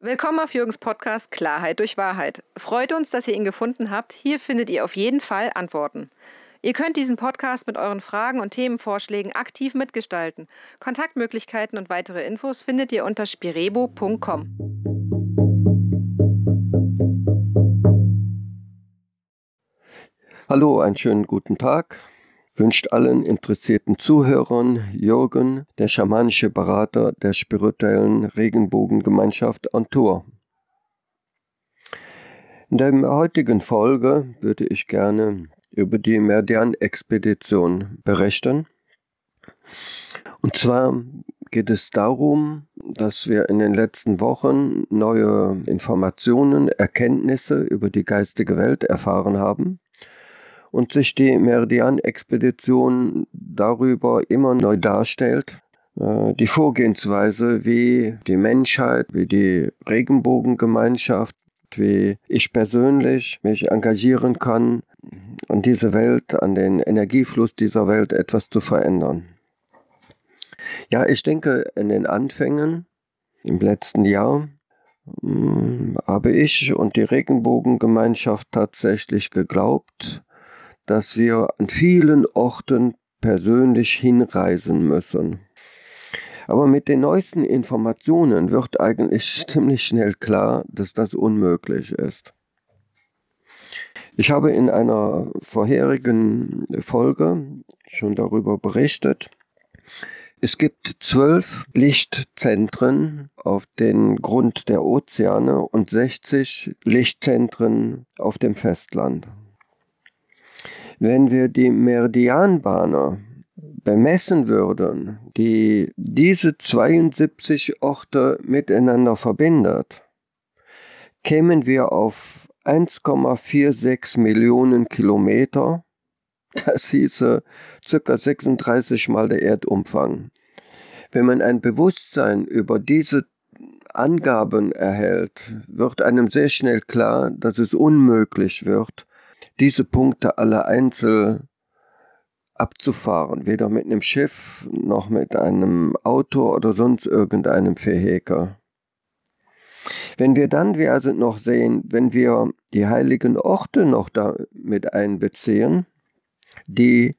Willkommen auf Jürgens Podcast Klarheit durch Wahrheit. Freut uns, dass ihr ihn gefunden habt. Hier findet ihr auf jeden Fall Antworten. Ihr könnt diesen Podcast mit euren Fragen und Themenvorschlägen aktiv mitgestalten. Kontaktmöglichkeiten und weitere Infos findet ihr unter spirebo.com. Hallo, einen schönen guten Tag wünscht allen interessierten Zuhörern Jürgen, der schamanische Berater der spirituellen Regenbogengemeinschaft on Tour. In der heutigen Folge würde ich gerne über die Meridian-Expedition berichten. Und zwar geht es darum, dass wir in den letzten Wochen neue Informationen, Erkenntnisse über die geistige Welt erfahren haben und sich die Meridian-Expedition darüber immer neu darstellt. Äh, die Vorgehensweise, wie die Menschheit, wie die Regenbogengemeinschaft, wie ich persönlich mich engagieren kann, an diese Welt, an den Energiefluss dieser Welt etwas zu verändern. Ja, ich denke, in den Anfängen im letzten Jahr hm, habe ich und die Regenbogengemeinschaft tatsächlich geglaubt, dass wir an vielen Orten persönlich hinreisen müssen. Aber mit den neuesten Informationen wird eigentlich ziemlich schnell klar, dass das unmöglich ist. Ich habe in einer vorherigen Folge schon darüber berichtet. Es gibt zwölf Lichtzentren auf den Grund der Ozeane und 60 Lichtzentren auf dem Festland. Wenn wir die Meridianbahner bemessen würden, die diese 72 Orte miteinander verbindet, kämen wir auf 1,46 Millionen Kilometer. Das hieße ca. 36 mal der Erdumfang. Wenn man ein Bewusstsein über diese Angaben erhält, wird einem sehr schnell klar, dass es unmöglich wird, diese Punkte alle einzeln abzufahren, weder mit einem Schiff noch mit einem Auto oder sonst irgendeinem Vehikel. Wenn wir dann, wir also noch sehen, wenn wir die heiligen Orte noch da mit einbeziehen, die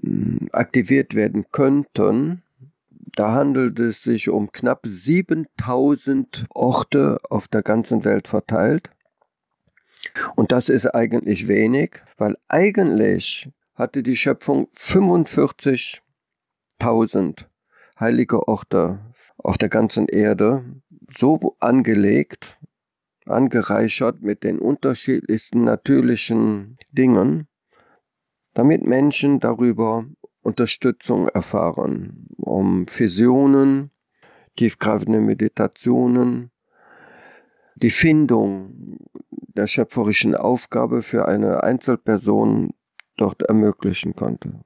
hm, aktiviert werden könnten, da handelt es sich um knapp 7000 Orte auf der ganzen Welt verteilt. Und das ist eigentlich wenig, weil eigentlich hatte die Schöpfung 45.000 heilige Orte auf der ganzen Erde so angelegt, angereichert mit den unterschiedlichsten natürlichen Dingen, damit Menschen darüber Unterstützung erfahren, um Visionen, tiefgreifende Meditationen, die Findung der schöpferischen Aufgabe für eine Einzelperson dort ermöglichen konnte.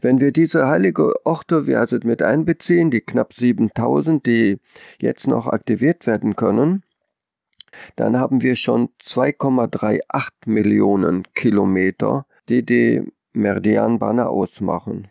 Wenn wir diese heilige also mit einbeziehen, die knapp 7000, die jetzt noch aktiviert werden können, dann haben wir schon 2,38 Millionen Kilometer, die die Meridianbahner ausmachen.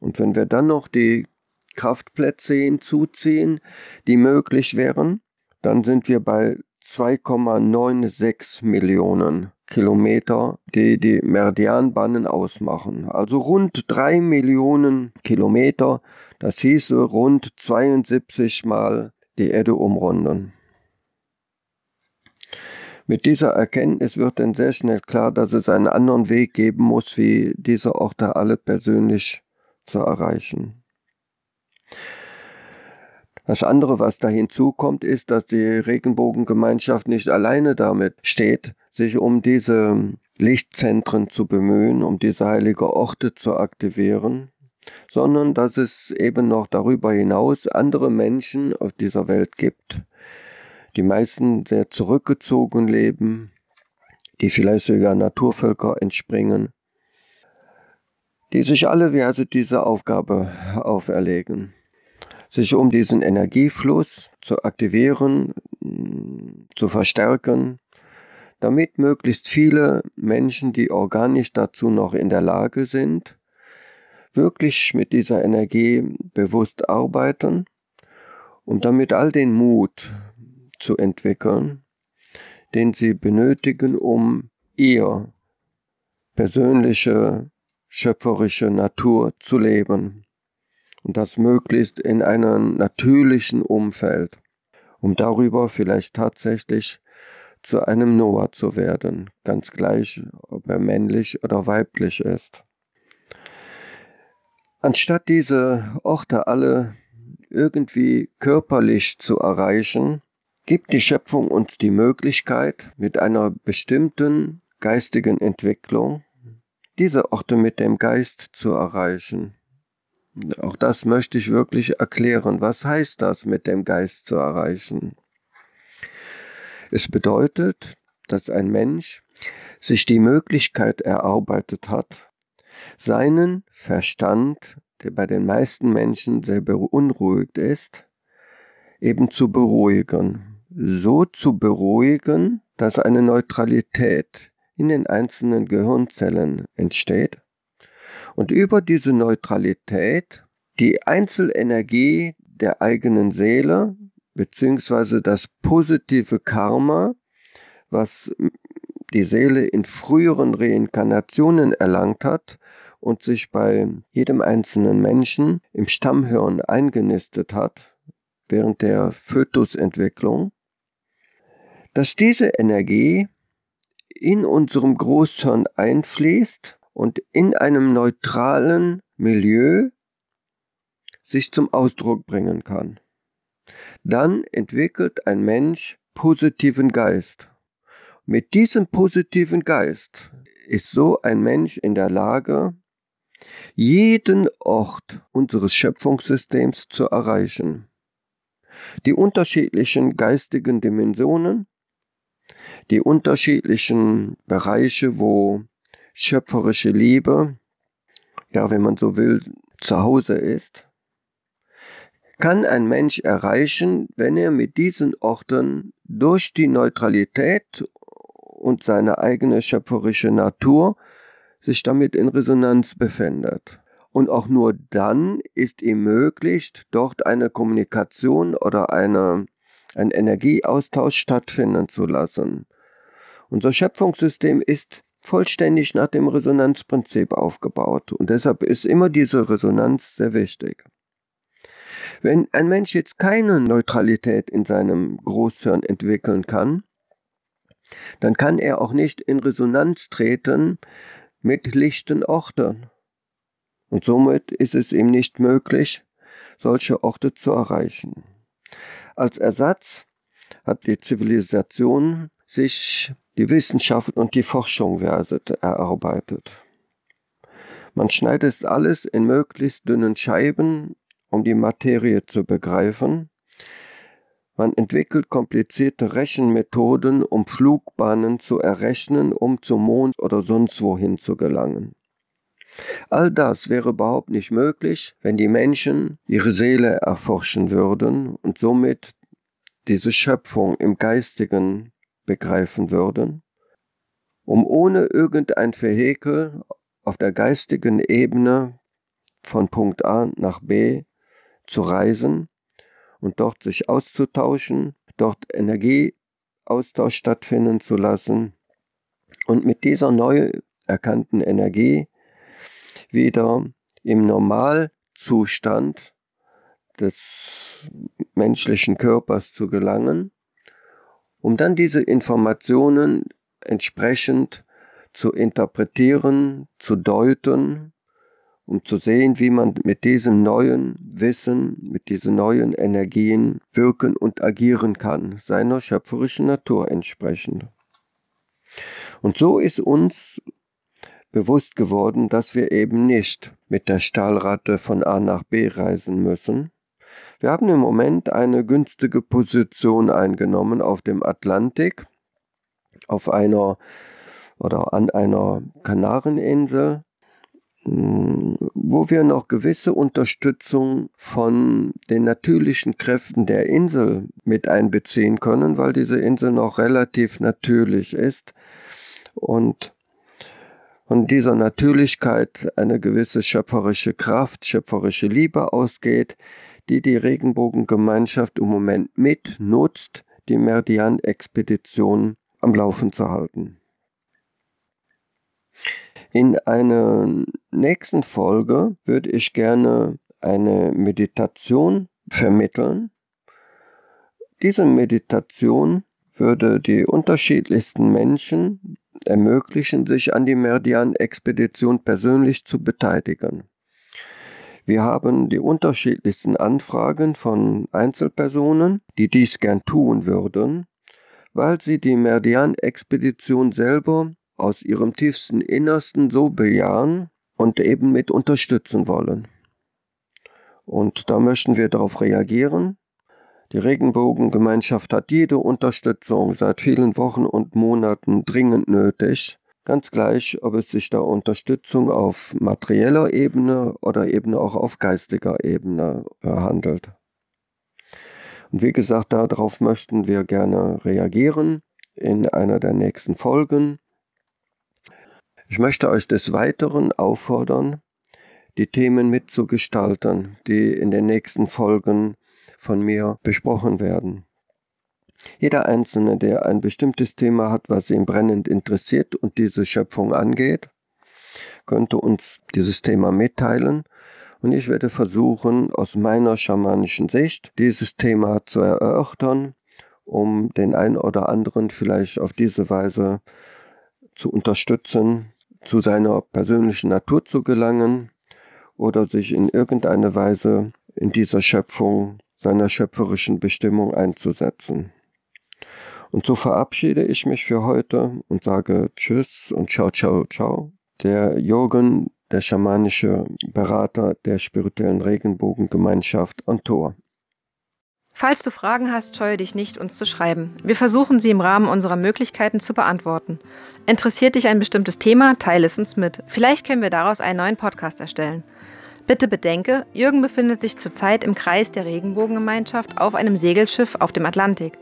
Und wenn wir dann noch die Kraftplätze hinzuziehen, die möglich wären, dann sind wir bei 2,96 Millionen Kilometer, die die Meridianbahnen ausmachen. Also rund 3 Millionen Kilometer, das hieße rund 72 Mal die Erde umrunden. Mit dieser Erkenntnis wird dann sehr schnell klar, dass es einen anderen Weg geben muss, wie diese Orte alle persönlich zu erreichen. Das andere, was da hinzukommt, ist, dass die Regenbogengemeinschaft nicht alleine damit steht, sich um diese Lichtzentren zu bemühen, um diese heilige Orte zu aktivieren, sondern dass es eben noch darüber hinaus andere Menschen auf dieser Welt gibt, die meisten sehr zurückgezogen leben, die vielleicht sogar Naturvölker entspringen, die sich alle also diese Aufgabe auferlegen sich um diesen Energiefluss zu aktivieren, zu verstärken, damit möglichst viele Menschen, die organisch dazu noch in der Lage sind, wirklich mit dieser Energie bewusst arbeiten um damit all den Mut zu entwickeln, den sie benötigen, um ihr persönliche schöpferische Natur zu leben. Und das möglichst in einem natürlichen Umfeld, um darüber vielleicht tatsächlich zu einem Noah zu werden, ganz gleich, ob er männlich oder weiblich ist. Anstatt diese Orte alle irgendwie körperlich zu erreichen, gibt die Schöpfung uns die Möglichkeit, mit einer bestimmten geistigen Entwicklung diese Orte mit dem Geist zu erreichen. Auch das möchte ich wirklich erklären. Was heißt das, mit dem Geist zu erreichen? Es bedeutet, dass ein Mensch sich die Möglichkeit erarbeitet hat, seinen Verstand, der bei den meisten Menschen sehr beunruhigt ist, eben zu beruhigen. So zu beruhigen, dass eine Neutralität in den einzelnen Gehirnzellen entsteht und über diese Neutralität die Einzelenergie der eigenen Seele beziehungsweise das positive Karma, was die Seele in früheren Reinkarnationen erlangt hat und sich bei jedem einzelnen Menschen im Stammhirn eingenistet hat während der Fötusentwicklung, dass diese Energie in unserem Großhirn einfließt und in einem neutralen Milieu sich zum Ausdruck bringen kann. Dann entwickelt ein Mensch positiven Geist. Mit diesem positiven Geist ist so ein Mensch in der Lage, jeden Ort unseres Schöpfungssystems zu erreichen. Die unterschiedlichen geistigen Dimensionen die unterschiedlichen Bereiche, wo schöpferische Liebe, ja, wenn man so will, zu Hause ist, kann ein Mensch erreichen, wenn er mit diesen Orten durch die Neutralität und seine eigene schöpferische Natur sich damit in Resonanz befindet. Und auch nur dann ist ihm möglich, dort eine Kommunikation oder eine, ein Energieaustausch stattfinden zu lassen. Unser Schöpfungssystem ist vollständig nach dem Resonanzprinzip aufgebaut und deshalb ist immer diese Resonanz sehr wichtig. Wenn ein Mensch jetzt keine Neutralität in seinem Großhirn entwickeln kann, dann kann er auch nicht in Resonanz treten mit lichten Orten. Und somit ist es ihm nicht möglich, solche Orte zu erreichen. Als Ersatz hat die Zivilisation sich die Wissenschaft und die Forschung erarbeitet. Man schneidet alles in möglichst dünnen Scheiben, um die Materie zu begreifen. Man entwickelt komplizierte Rechenmethoden, um Flugbahnen zu errechnen, um zum Mond oder sonst wohin zu gelangen. All das wäre überhaupt nicht möglich, wenn die Menschen ihre Seele erforschen würden und somit diese Schöpfung im Geistigen begreifen würden, um ohne irgendein Vehikel auf der geistigen Ebene von Punkt A nach B zu reisen und dort sich auszutauschen, dort Energieaustausch stattfinden zu lassen und mit dieser neu erkannten Energie wieder im Normalzustand des menschlichen Körpers zu gelangen um dann diese Informationen entsprechend zu interpretieren, zu deuten, um zu sehen, wie man mit diesem neuen Wissen, mit diesen neuen Energien wirken und agieren kann, seiner schöpferischen Natur entsprechend. Und so ist uns bewusst geworden, dass wir eben nicht mit der Stahlratte von A nach B reisen müssen, wir haben im Moment eine günstige Position eingenommen auf dem Atlantik, auf einer oder an einer Kanareninsel, hm, wo wir noch gewisse Unterstützung von den natürlichen Kräften der Insel mit einbeziehen können, weil diese Insel noch relativ natürlich ist und von dieser Natürlichkeit eine gewisse schöpferische Kraft, schöpferische Liebe ausgeht, die die Regenbogengemeinschaft im Moment mitnutzt, die Meridian-Expedition am Laufen zu halten. In einer nächsten Folge würde ich gerne eine Meditation vermitteln. Diese Meditation würde die unterschiedlichsten Menschen ermöglichen, sich an die Meridian-Expedition persönlich zu beteiligen. Wir haben die unterschiedlichsten Anfragen von Einzelpersonen, die dies gern tun würden, weil sie die Meridian-Expedition selber aus ihrem tiefsten Innersten so bejahen und eben mit unterstützen wollen. Und da möchten wir darauf reagieren. Die Regenbogengemeinschaft hat jede Unterstützung seit vielen Wochen und Monaten dringend nötig. Ganz gleich, ob es sich da Unterstützung auf materieller Ebene oder eben auch auf geistiger Ebene äh, handelt. Und wie gesagt, darauf möchten wir gerne reagieren in einer der nächsten Folgen. Ich möchte euch des Weiteren auffordern, die Themen mitzugestalten, die in den nächsten Folgen von mir besprochen werden. Jeder Einzelne, der ein bestimmtes Thema hat, was ihn brennend interessiert und diese Schöpfung angeht, könnte uns dieses Thema mitteilen und ich werde versuchen, aus meiner schamanischen Sicht dieses Thema zu erörtern, um den einen oder anderen vielleicht auf diese Weise zu unterstützen, zu seiner persönlichen Natur zu gelangen oder sich in irgendeiner Weise in dieser Schöpfung seiner schöpferischen Bestimmung einzusetzen. Und so verabschiede ich mich für heute und sage Tschüss und Ciao, Ciao, Ciao. Der Jürgen, der schamanische Berater der spirituellen Regenbogengemeinschaft Antor. Falls du Fragen hast, scheue dich nicht, uns zu schreiben. Wir versuchen sie im Rahmen unserer Möglichkeiten zu beantworten. Interessiert dich ein bestimmtes Thema, teile es uns mit. Vielleicht können wir daraus einen neuen Podcast erstellen. Bitte bedenke, Jürgen befindet sich zurzeit im Kreis der Regenbogengemeinschaft auf einem Segelschiff auf dem Atlantik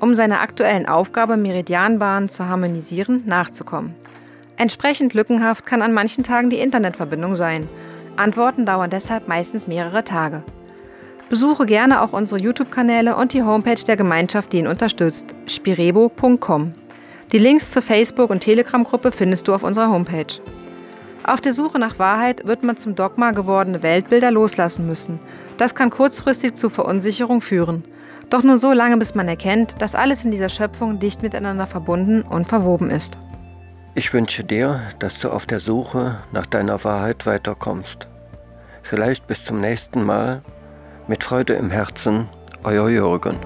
um seiner aktuellen Aufgabe, Meridianbahnen zu harmonisieren, nachzukommen. Entsprechend lückenhaft kann an manchen Tagen die Internetverbindung sein. Antworten dauern deshalb meistens mehrere Tage. Besuche gerne auch unsere YouTube-Kanäle und die Homepage der Gemeinschaft, die ihn unterstützt, spirebo.com. Die Links zur Facebook- und Telegram-Gruppe findest du auf unserer Homepage. Auf der Suche nach Wahrheit wird man zum Dogma gewordene Weltbilder loslassen müssen. Das kann kurzfristig zu Verunsicherung führen. Doch nur so lange, bis man erkennt, dass alles in dieser Schöpfung dicht miteinander verbunden und verwoben ist. Ich wünsche dir, dass du auf der Suche nach deiner Wahrheit weiterkommst. Vielleicht bis zum nächsten Mal. Mit Freude im Herzen, euer Jürgen.